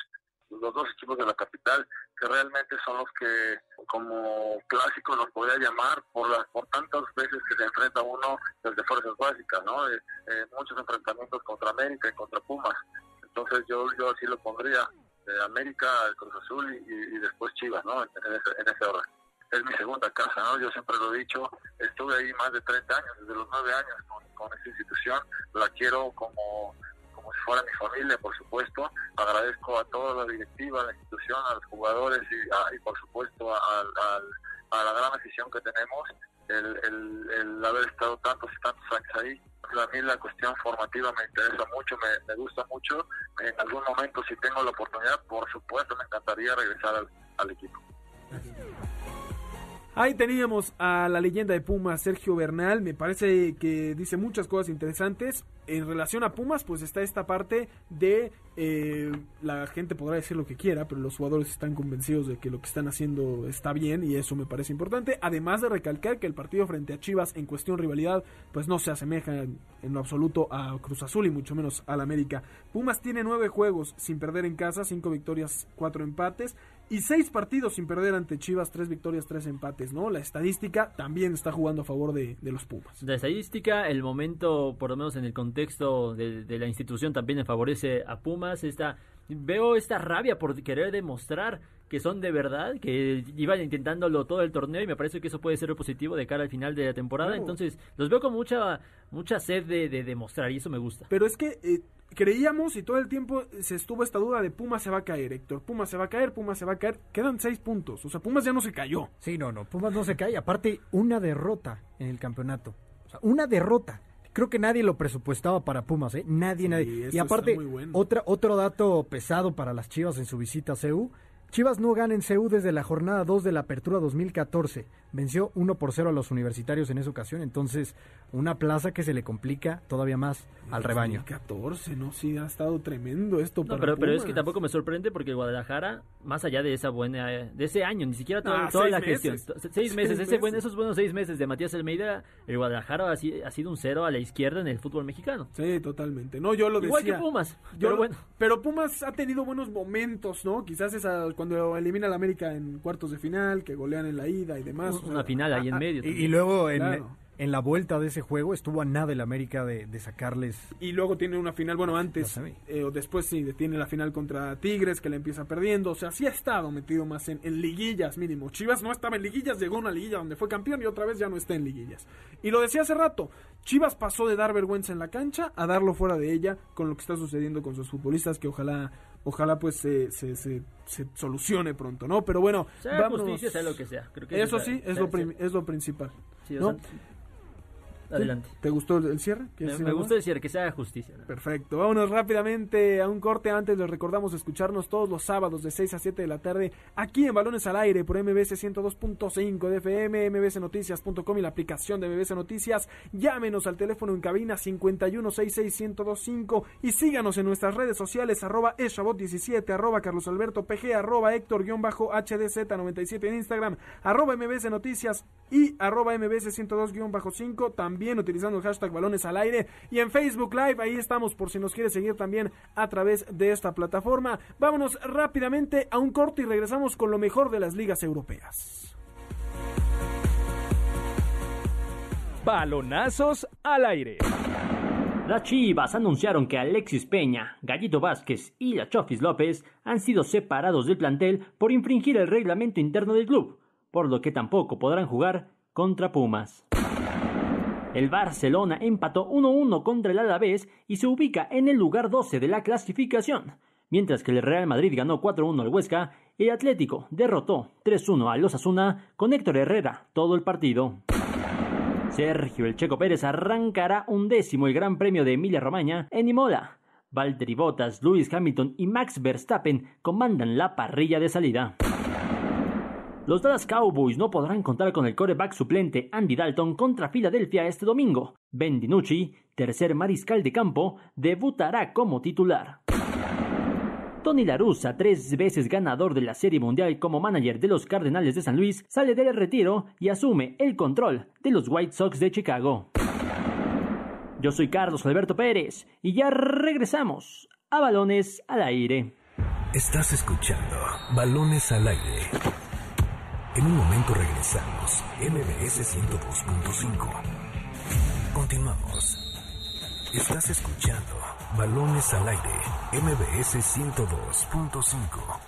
Los dos equipos de la capital, que realmente son los que, como clásico, los podría llamar por las por tantas veces que se enfrenta uno desde fuerzas básicas, ¿no? Eh, eh, muchos enfrentamientos contra América y contra Pumas. Entonces yo, yo así lo pondría, de América, el Cruz Azul y, después Chivas, ¿no? En, en ese orden es mi segunda casa, ¿no? Yo siempre lo he dicho, estuve ahí más de 30 años, desde los 9 años con, con esta institución, la quiero como, como si fuera mi familia, por supuesto, agradezco a toda la directiva, a la institución, a los jugadores y, y por supuesto a, a, la gran afición que tenemos, el, el, haber estado tantos y tantos años ahí. A mí la cuestión formativa me interesa mucho, me, me gusta mucho. En algún momento, si tengo la oportunidad, por supuesto, me encantaría regresar al, al equipo. Ahí teníamos a la leyenda de Pumas, Sergio Bernal. Me parece que dice muchas cosas interesantes. En relación a Pumas, pues está esta parte de eh, la gente podrá decir lo que quiera, pero los jugadores están convencidos de que lo que están haciendo está bien y eso me parece importante. Además de recalcar que el partido frente a Chivas en cuestión rivalidad, pues no se asemeja en, lo absoluto a Cruz Azul y mucho menos al América. Pumas tiene nueve juegos sin perder en casa, cinco victorias, cuatro empates y seis partidos sin perder ante Chivas, tres victorias, tres empates, ¿no? La estadística también está jugando a favor de, los Pumas. La estadística, el momento, por lo menos en el contexto de, la institución, también le favorece a Pumas. Esta, veo esta rabia por querer demostrar que son de verdad, que iban intentándolo todo el torneo y me parece que eso puede ser positivo de cara al final de la temporada. Entonces, los veo con mucha mucha sed de, demostrar y eso me gusta. Pero es que eh, creíamos y todo el tiempo se estuvo esta duda de Pumas se va a caer, Héctor. Pumas se va a caer, Pumas se va a caer. Quedan seis puntos. O sea, Pumas ya no se cayó. Sí, no, no. Pumas no se cae. Aparte, una derrota en el campeonato. O sea, una derrota. Creo que nadie lo presupuestaba para Pumas, ¿eh? Nadie, nadie. Y aparte, otra, otro dato pesado para las Chivas en su visita a CEU Chivas no gana en CEU desde la jornada 2 de la Apertura 2014. Venció 1 por 0 a los universitarios en esa ocasión, entonces una plaza que se le complica todavía más al rebaño. 2014, no, sí, ha estado tremendo esto no, pero, pero, es que tampoco me sorprende porque Guadalajara, más allá de esa buena, de ese año, ni siquiera toda, ah, la gestión, seis meses, ese esos buenos seis meses de Matías Almeida, el Guadalajara ha, sido un cero a la izquierda en el fútbol mexicano. Sí, totalmente. No, yo lo Igual que Pumas, pero bueno. Pero Pumas ha tenido buenos momentos, ¿no? Quizás esa cuando elimina al América en cuartos de final, que golean en la ida y demás. Una final ahí en medio. Y, luego en, en la vuelta de ese juego estuvo a nada el América de, sacarles. Y luego tiene una final, bueno, antes eh, o después sí, tiene la final contra Tigres que le empieza perdiendo. O sea, sí ha estado metido más en, liguillas mínimo. Chivas no estaba en liguillas, llegó a una liguilla donde fue campeón y otra vez ya no está en liguillas. Y lo decía hace rato, Chivas pasó de dar vergüenza en la cancha a darlo fuera de ella con lo que está sucediendo con sus futbolistas que ojalá ojalá pues se, se, se, solucione pronto, ¿no? Pero bueno, sea justicia, sea lo que sea. eso sí, es, lo, es lo principal. Sí, ¿no? Adelante. ¿Te gustó el cierre? Me, gustó el cierre, que sea justicia. Perfecto. Vámonos rápidamente a un corte. Antes les recordamos escucharnos todos los sábados de 6 a 7 de la tarde aquí en Balones al Aire por MBS 102.5 de FM, mbsnoticias.com y la aplicación de MBS Noticias. Llámenos al teléfono en cabina 5166125 y síganos en nuestras redes sociales arroba eshabot17, arroba Carlos Alberto PG, arroba Héctor-HDZ97 en Instagram, arroba MBS Noticias y arroba MBS 102-5 también utilizando el hashtag balones al aire y en Facebook Live, ahí estamos por si nos quiere seguir también a través de esta plataforma. Vámonos rápidamente a un corte y regresamos con lo mejor de las ligas europeas. Balonazos al aire. Las Chivas anunciaron que Alexis Peña, Gallito Vázquez y la Chofis López han sido separados del plantel por infringir el reglamento interno del club, por lo que tampoco podrán jugar contra Pumas. El Barcelona empató 1-1 contra el Alavés y se ubica en el lugar 12 de la clasificación, mientras que el Real Madrid ganó 4-1 al Huesca, el Atlético derrotó 3-1 al Osasuna con Héctor Herrera todo el partido. Sergio El Checo Pérez arrancará un décimo el Gran Premio de Emilia Romagna en Imola, Valtteri Bottas, Lewis Hamilton y Max Verstappen comandan la parrilla de salida. Los Dallas Cowboys no podrán contar con el coreback suplente Andy Dalton contra Filadelfia este domingo. Ben DiNucci, tercer mariscal de campo, debutará como titular. Tony La Russa, tres veces ganador de la Serie Mundial como manager de los Cardenales de San Luis, sale del retiro y asume el control de los White Sox de Chicago. Yo soy Carlos Alberto Pérez y ya regresamos a Balones al Aire. Estás escuchando Balones al Aire. En un momento regresamos. MBS 102.5. Continuamos. Estás escuchando Balones al Aire. MBS 102.5.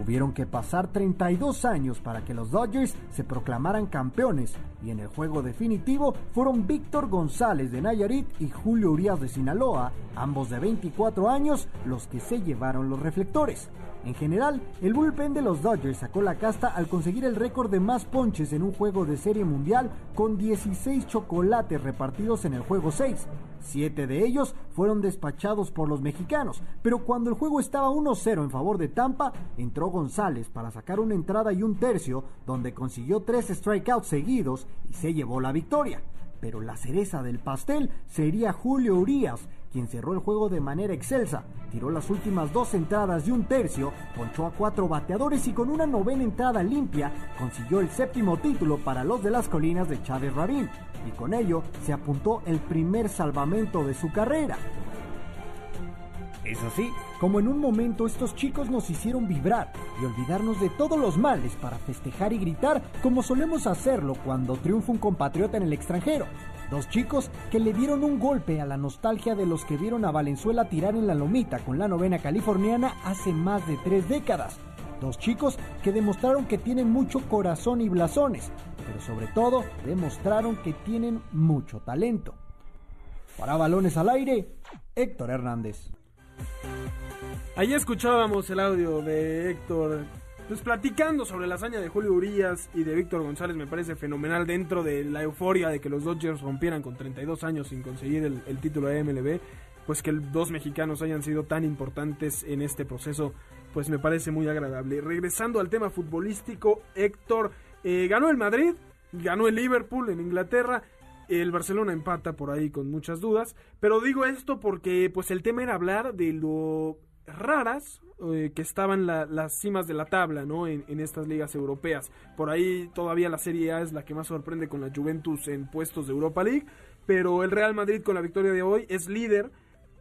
Tuvieron que pasar 32 años para que los Dodgers se proclamaran campeones y en el juego definitivo fueron Víctor González de Nayarit y Julio Urias de Sinaloa, ambos de 24 años, los que se llevaron los reflectores. En general, el bullpen de los Dodgers sacó la casta al conseguir el récord de más ponches en un juego de serie mundial con 16 chocolates repartidos en el juego 6. Siete de ellos fueron despachados por los mexicanos, pero cuando el juego estaba 1-0 en favor de Tampa, entró González para sacar una entrada y un tercio, donde consiguió tres strikeouts seguidos y se llevó la victoria. Pero la cereza del pastel sería Julio Urias, quien cerró el juego de manera excelsa. Tiró las últimas dos entradas de un tercio, ponchó a cuatro bateadores y con una novena entrada limpia consiguió el séptimo título para los de las colinas de Chávez Rabín. Y con ello se apuntó el primer salvamento de su carrera. Es así, como en un momento estos chicos nos hicieron vibrar y olvidarnos de todos los males para festejar y gritar como solemos hacerlo cuando triunfa un compatriota en el extranjero. Dos chicos que le dieron un golpe a la nostalgia de los que vieron a Valenzuela tirar en la lomita con la novena californiana hace más de tres décadas. Dos chicos que demostraron que tienen mucho corazón y blasones, pero sobre todo demostraron que tienen mucho talento. Para balones al aire, Héctor Hernández. Ahí escuchábamos el audio de Héctor pues platicando sobre la hazaña de Julio Urias y de Víctor González me parece fenomenal dentro de la euforia de que los Dodgers rompieran con 32 años sin conseguir el, título de MLB, pues que dos mexicanos hayan sido tan importantes en este proceso, pues me parece muy agradable. Regresando al tema futbolístico, Héctor eh, ganó el Madrid, ganó el Liverpool en Inglaterra, el Barcelona empata por ahí con muchas dudas, pero digo esto porque pues el tema era hablar de lo raras eh, que estaban las cimas de la tabla ¿no? En, en, estas ligas europeas. Por ahí todavía la Serie A es la que más sorprende con la Juventus en puestos de Europa League, pero el Real Madrid con la victoria de hoy es líder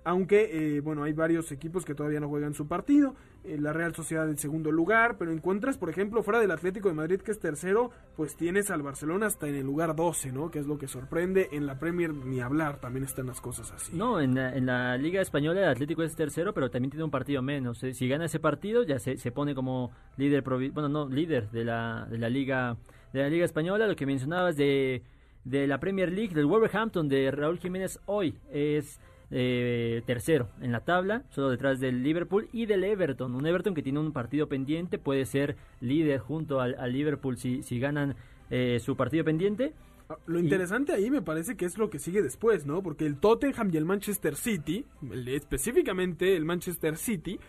aunque, eh, bueno, hay varios equipos que todavía no juegan su partido. Eh, la Real Sociedad en segundo lugar, pero encuentras, por ejemplo, fuera del Atlético de Madrid, que es tercero, pues tienes al Barcelona hasta en el lugar 12, ¿no? Que es lo que sorprende. En la Premier ni hablar, también están las cosas así. No, en la, Liga Española el Atlético es tercero, pero también tiene un partido menos. Eh, si gana ese partido, ya se, se pone como líder, bueno, no, líder de la, de la Liga de la Liga Española. Lo que mencionabas de, de la Premier League, del Wolverhampton, de Raúl Jiménez hoy, es eh, tercero en la tabla, solo detrás del Liverpool y del Everton. Un Everton que tiene un partido pendiente, puede ser líder junto al, Liverpool si, si ganan eh, su partido pendiente. Ah, lo interesante ahí me parece que es lo que sigue después, ¿no? Porque el Tottenham y el Manchester City, específicamente el Manchester City,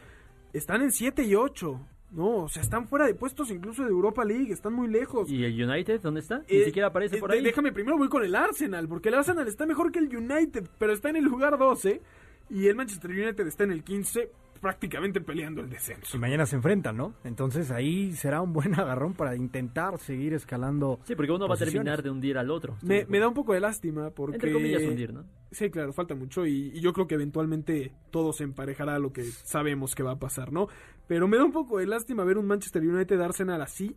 están en 7 y 8. No, o sea, están fuera de puestos incluso de Europa League, están muy lejos. ¿Y el United dónde está? Ni eh, siquiera aparece por ahí. Déjame primero voy con el Arsenal, porque el Arsenal está mejor que el United, pero está en el lugar 12 y el Manchester United está en el 15 prácticamente peleando el descenso. Y mañana se enfrentan, ¿no? Entonces ahí será un buen agarrón para intentar seguir escalando. Sí, porque uno va a terminar de hundir al otro. Me, da un poco de lástima porque... Entre comillas hundir, ¿no? Sí, claro, falta mucho y, y, yo creo que eventualmente todo se emparejará a lo que sabemos que va a pasar, ¿no? Pero me da un poco de lástima ver un Manchester United Arsenal así,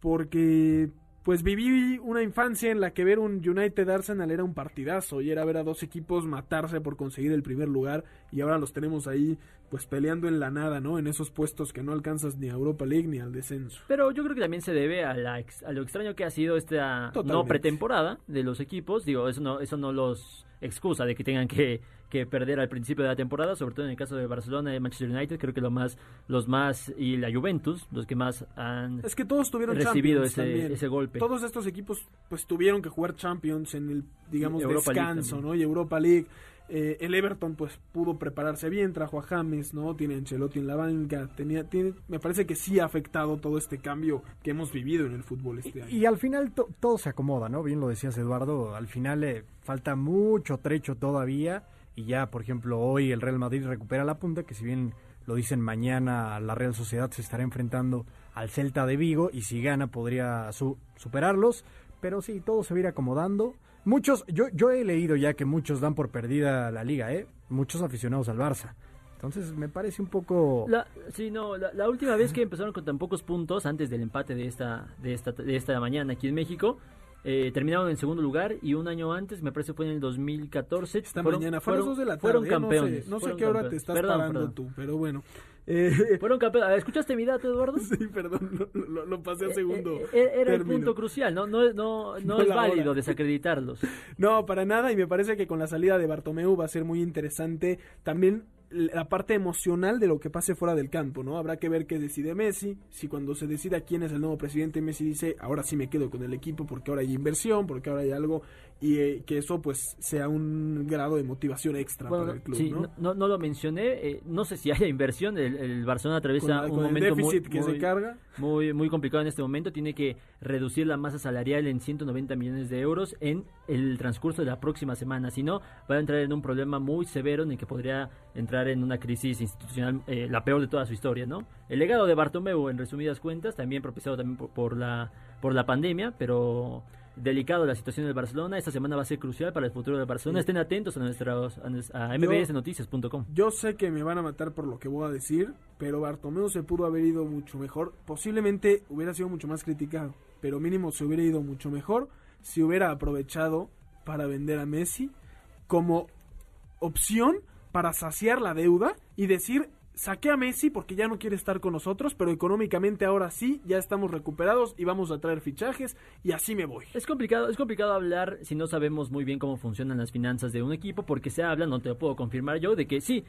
porque pues viví una infancia en la que ver un United Arsenal era un partidazo y era ver a dos equipos matarse por conseguir el primer lugar y ahora los tenemos ahí pues peleando en la nada, ¿no? En esos puestos que no alcanzas ni a Europa League ni al descenso. Pero yo creo que también se debe a, la a lo extraño que ha sido esta no pretemporada de los equipos. Digo, eso no, eso no los excusa de que tengan que, que, perder al principio de la temporada, sobre todo en el caso de Barcelona y Manchester United, creo que lo más, los más, y la Juventus, los que más han es que todos tuvieron recibido ese, ese, golpe. Todos estos equipos pues tuvieron que jugar Champions en el, digamos, descanso, ¿no? Y Europa League. Eh, el Everton pues pudo prepararse bien, trajo a James, ¿no? Tiene Ancelotti en la banca, tenía, tiene, me parece que sí ha afectado todo este cambio que hemos vivido en el fútbol este año. Y al final todo se acomoda, ¿no? Bien lo decías Eduardo, al final le falta mucho trecho todavía y ya, por ejemplo, hoy el Real Madrid recupera la punta, que si bien lo dicen mañana, la Real Sociedad se estará enfrentando al Celta de Vigo y si gana podría superarlos, pero sí, todo se va a ir acomodando Muchos, yo, yo he leído ya que muchos dan por perdida la liga, ¿eh? Muchos aficionados al Barça. Entonces me parece un poco... La, sí, no, la, última vez que empezaron con tan pocos puntos, antes del empate de esta, de esta, de esta mañana aquí en México, eh, terminaron en segundo lugar y un año antes, me parece fue en el 2014. Esta mañana, fueron, dos de la tarde, fueron campeones. No sé, qué hora te estás parando tú, pero bueno. Eh, Fueron campeones. ¿Escuchaste mi dato, Eduardo? Sí, perdón, lo, pasé a eh, segundo. Eh, era el punto crucial, no, no, no, no es válido desacreditarlos. No, para nada, y me parece que con la salida de Bartomeu va a ser muy interesante también la parte emocional de lo que pase fuera del campo, ¿no? Habrá que ver qué decide Messi, si cuando se decida quién es el nuevo presidente, Messi dice, ahora sí me quedo con el equipo porque ahora hay inversión, porque ahora hay algo, y eh, que eso pues sea un grado de motivación extra para el club, sí, ¿no? ¿no? lo mencioné, eh, no sé si haya inversión, el, Barcelona atraviesa un momento muy, que se carga. Muy, muy complicado en este momento, tiene que reducir la masa salarial en 190 millones de euros en el transcurso de la próxima semana, si no va a entrar en un problema muy severo en el que podría entrar en una crisis institucional, eh, la peor de toda su historia, ¿no? El legado de Bartomeu, en resumidas cuentas, también propiciado también por, la, por la pandemia, pero delicado la situación del Barcelona. Esta semana va a ser crucial para el futuro del Barcelona. Estén atentos a, nuestros, a, mbsnoticias.com. Yo sé que me van a matar por lo que voy a decir, pero Bartomeu se pudo haber ido mucho mejor. Posiblemente hubiera sido mucho más criticado, pero mínimo se hubiera ido mucho mejor si hubiera aprovechado para vender a Messi como opción para saciar la deuda y decir, saqué a Messi porque ya no quiere estar con nosotros, pero económicamente ahora sí, ya estamos recuperados y vamos a traer fichajes y así me voy. Es complicado, es complicado hablar si no sabemos muy bien cómo funcionan las finanzas de un equipo, porque se habla, no te lo puedo confirmar yo, de que sí,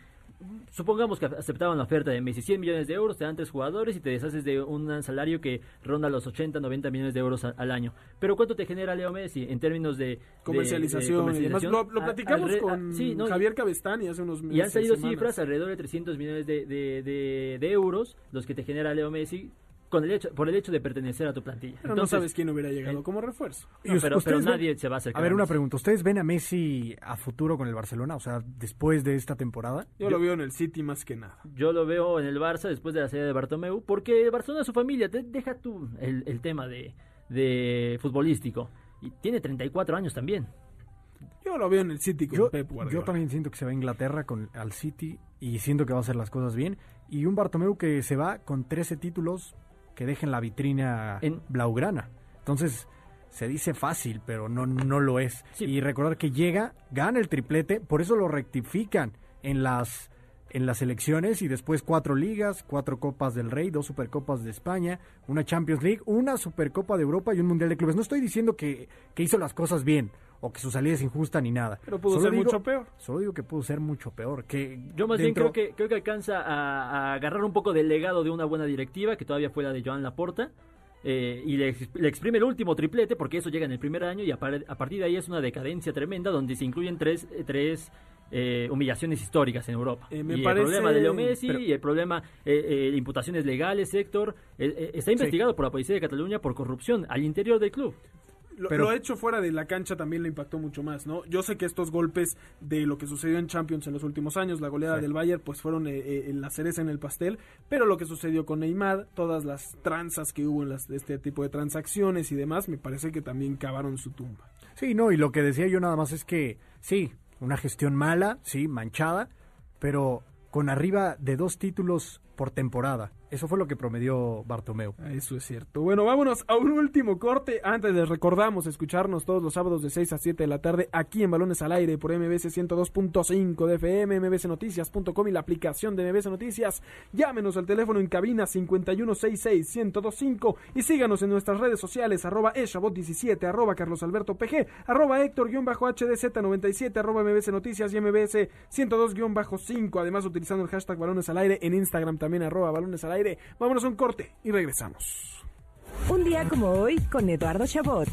supongamos que aceptaban la oferta de Messi, 100 millones de euros, te dan tres jugadores y te deshaces de un salario que ronda los 80, 90 millones de euros al año. Pero ¿cuánto te genera Leo Messi en términos de comercialización? lo, platicamos con Javier Cabestani hace unos meses. Y han salido cifras alrededor de 300 millones de, de euros los que te genera Leo Messi el hecho, por el hecho de pertenecer a tu plantilla. Pero no sabes quién hubiera llegado como refuerzo. pero, nadie se va a acercar. A ver, una pregunta. ¿Ustedes ven a Messi a futuro con el Barcelona? O sea, después de esta temporada. Yo, lo veo en el City más que nada. Yo lo veo en el Barça después de la salida de Bartomeu, porque Barcelona es su familia. Te, deja tú el, tema de, de futbolístico. Y tiene 34 años también. Yo lo veo en el City con yo, Pep Guardiola. Yo también siento que se va a Inglaterra con al City y siento que va a hacer las cosas bien. Y un Bartomeu que se va con 13 títulos que dejen la vitrina en blaugrana. Entonces, se dice fácil, pero no, no lo es. Y recordar que llega, gana el triplete, por eso lo rectifican en las en las elecciones y después cuatro ligas, cuatro copas del Rey, dos supercopas de España, una Champions League, una supercopa de Europa y un Mundial de Clubes. No estoy diciendo que, que hizo las cosas bien o que su salida es injusta ni nada. Pero pudo ser mucho peor. Solo digo que pudo ser mucho peor. Que Yo más bien creo que, creo que alcanza a, agarrar un poco del legado de una buena directiva, que todavía fue la de Joan Laporta. Eh, y le, exprime el último triplete, porque eso llega en el primer año, y a, partir de ahí es una decadencia tremenda, donde se incluyen tres, tres eh, humillaciones históricas en Europa. Eh, y el problema de Leo Messi y el problema eh, imputaciones legales, Héctor, está investigado por la Policía de Cataluña por corrupción al interior del club. Lo, pero, hecho fuera de la cancha también le impactó mucho más, ¿no? Yo sé que estos golpes de lo que sucedió en Champions en los últimos años, la goleada del Bayern, pues fueron eh, eh, la cereza en el pastel, pero lo que sucedió con Neymar, todas las tranzas que hubo en las, este tipo de transacciones y demás, me parece que también cavaron su tumba. Sí, no, y lo que decía yo nada más es que, sí, una gestión mala, sí, manchada, pero con arriba de dos títulos por temporada. Eso fue lo que promedió Bartomeu. Eso es cierto. Bueno, vámonos a un último corte. Antes les recordamos escucharnos todos los sábados de 6 a 7 de la tarde aquí en Balones al Aire por MBC 102.5 de FM, mbcnoticias.com y la aplicación de MBC Noticias. Llámenos al teléfono en cabina 5166-1025 y síganos en nuestras redes sociales arroba eshabot17, arroba Carlos Alberto PG, arroba Héctor-HDZ97, arroba MBC Noticias y MBC 102-5. Además utilizando el hashtag Balones al Aire en Instagram también arroba Balones al Aire. Vámonos a un corte y regresamos. Un día como hoy con Eduardo Chabot.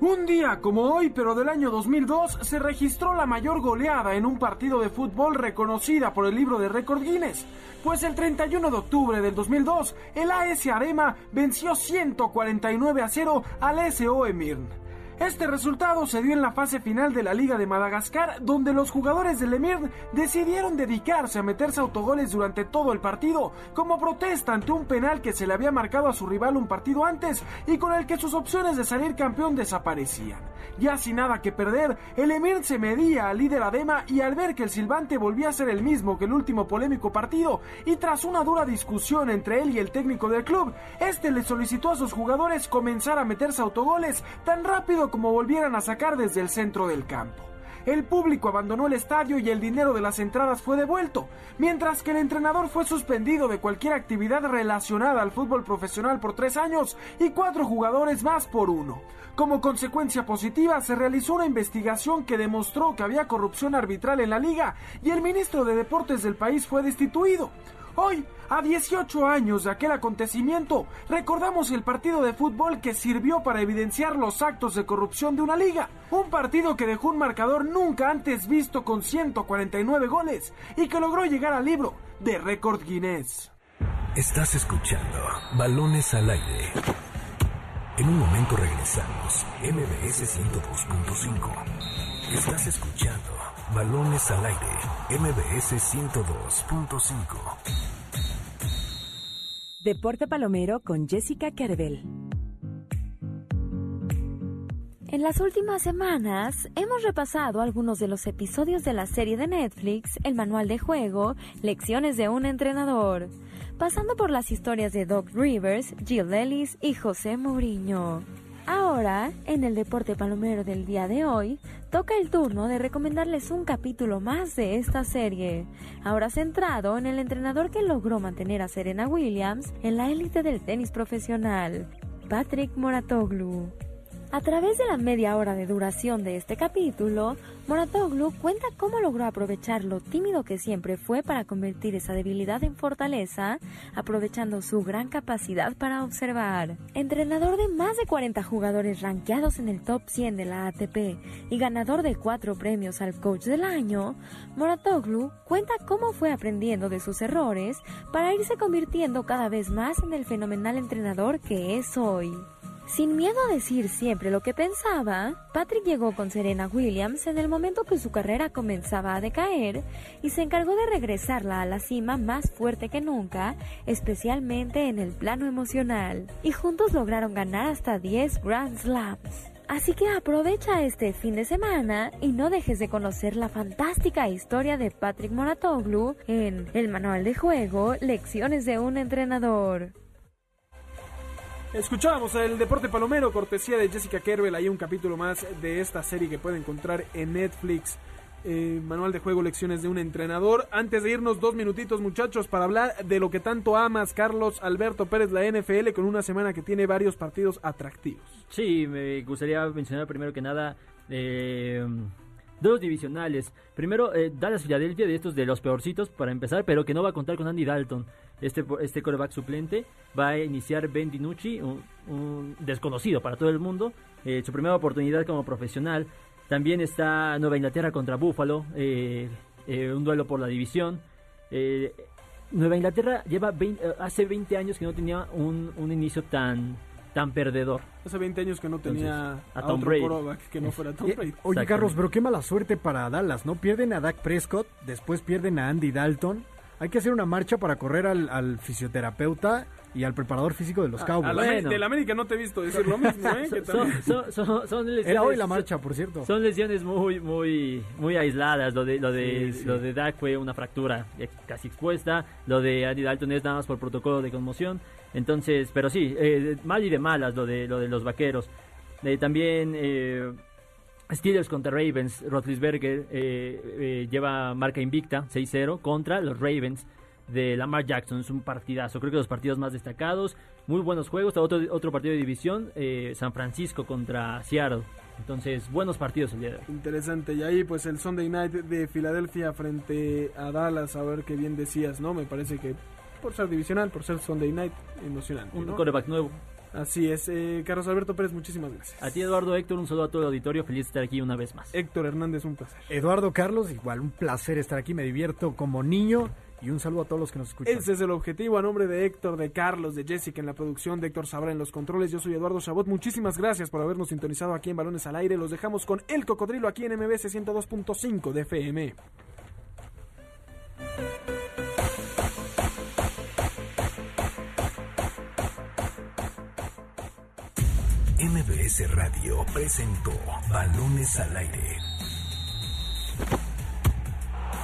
Un día como hoy, pero del año 2002, se registró la mayor goleada en un partido de fútbol reconocida por el libro de récord Guinness, pues el 31 de octubre del 2002, el AS Arema venció 149 a 0 al SO Emirn. Este resultado se dio en la fase final de la Liga de Madagascar, donde los jugadores del Emir decidieron dedicarse a meterse autogoles durante todo el partido, como protesta ante un penal que se le había marcado a su rival un partido antes y con el que sus opciones de salir campeón desaparecían. Ya sin nada que perder, el Emir se medía al líder Adema y al ver que el silbante volvía a ser el mismo que el último polémico partido, y tras una dura discusión entre él y el técnico del club, este le solicitó a sus jugadores comenzar a meterse autogoles tan rápido como volvieran a sacar desde el centro del campo. El público abandonó el estadio y el dinero de las entradas fue devuelto, mientras que el entrenador fue suspendido de cualquier actividad relacionada al fútbol profesional por tres años y cuatro jugadores más por uno. Como consecuencia positiva, se realizó una investigación que demostró que había corrupción arbitral en la liga y el ministro de Deportes del país fue destituido. Hoy, a 18 años de aquel acontecimiento, recordamos el partido de fútbol que sirvió para evidenciar los actos de corrupción de una liga. Un partido que dejó un marcador nunca antes visto con 149 goles y que logró llegar al libro de récord Guinness. Estás escuchando Balones al aire. En un momento regresamos. MBS 102.5. Estás escuchando Balones al aire. MBS 102.5. Deporte Palomero con Jessica Kerbel. En las últimas semanas hemos repasado algunos de los episodios de la serie de Netflix, El Manual de Juego, Lecciones de un Entrenador, pasando por las historias de Doc Rivers, Jill Ellis y José Mourinho. Ahora, en el deporte palomero del día de hoy, toca el turno de recomendarles un capítulo más de esta serie, ahora centrado en el entrenador que logró mantener a Serena Williams en la élite del tenis profesional, Patrick Moratoglu. A través de la media hora de duración de este capítulo, Moratoglu cuenta cómo logró aprovechar lo tímido que siempre fue para convertir esa debilidad en fortaleza, aprovechando su gran capacidad para observar. Entrenador de más de 40 jugadores rankeados en el top 100 de la ATP y ganador de cuatro premios al coach del año, Moratoglu cuenta cómo fue aprendiendo de sus errores para irse convirtiendo cada vez más en el fenomenal entrenador que es hoy. Sin miedo a decir siempre lo que pensaba, Patrick llegó con Serena Williams en el momento que su carrera comenzaba a decaer y se encargó de regresarla a la cima más fuerte que nunca, especialmente en el plano emocional, y juntos lograron ganar hasta 10 Grand Slams. Así que aprovecha este fin de semana y no dejes de conocer la fantástica historia de Patrick Moratoglu en El Manual de Juego, Lecciones de un Entrenador. Escuchábamos el Deporte Palomero, cortesía de Jessica Kerbel. Hay un capítulo más de esta serie que puede encontrar en Netflix. Eh, manual de juego, lecciones de un entrenador. Antes de irnos, dos minutitos, muchachos, para hablar de lo que tanto amas, Carlos Alberto Pérez, la NFL, con una semana que tiene varios partidos atractivos. Sí, me gustaría mencionar primero que nada. Eh, dos divisionales. Primero, eh, Dallas Filadelfia, de estos de los peorcitos para empezar, pero que no va a contar con Andy Dalton. Este, este coreback suplente va a iniciar Ben DiNucci, un, desconocido para todo el mundo, eh, su primera oportunidad como profesional. También está Nueva Inglaterra contra Buffalo, eh, eh, un duelo por la división. Nueva Inglaterra lleva hace 20 años que no tenía un, un inicio tan tan perdedor. Hace 20 años que no tenía a, Tom Brady. que no fuera Tom Brady. Oye, Carlos, pero qué mala suerte para Dallas, ¿no? Pierden a Dak Prescott, después pierden a Andy Dalton hay que hacer una marcha para correr al, fisioterapeuta y al preparador físico de los Cowboys. Bueno. Del América no te he visto decir lo mismo, ¿eh? son, son, lesiones, Era hoy la marcha, por cierto. Son lesiones muy, muy, muy aisladas. Lo de, lo de, lo de Dak fue una fractura casi expuesta. Lo de Andy Dalton es nada más por protocolo de conmoción. Entonces, pero sí, eh, mal y de malas lo de, lo de los vaqueros. Eh, también eh, Steelers contra Ravens. Rotlisberger eh, lleva marca invicta, 6-0, contra los Ravens de Lamar Jackson. Es un partidazo, creo que los partidos más destacados. Muy buenos juegos. Otro, otro partido de división, San Francisco contra Seattle. Entonces, buenos partidos el día de hoy. Interesante. Y ahí, pues, el Sunday Night de Filadelfia frente a Dallas. A ver qué bien decías, ¿no? Me parece que por ser divisional, por ser Sunday Night, emocionante. Un coreback nuevo. Así es, eh, Carlos Alberto Pérez, muchísimas gracias. A ti, Eduardo Héctor, un saludo a todo el auditorio, feliz de estar aquí una vez más. Héctor Hernández, un placer. Eduardo Carlos, igual, un placer estar aquí, me divierto como niño. Y un saludo a todos los que nos escuchan. Ese es el objetivo. A nombre de Héctor, de Carlos, de Jessica en la producción, de Héctor Sabra en los controles. Yo soy Eduardo Chabot. Muchísimas gracias por habernos sintonizado aquí en Balones al Aire. Los dejamos con El Cocodrilo aquí en MBS 102.5 de FM. MBS Radio presentó Balones al Aire.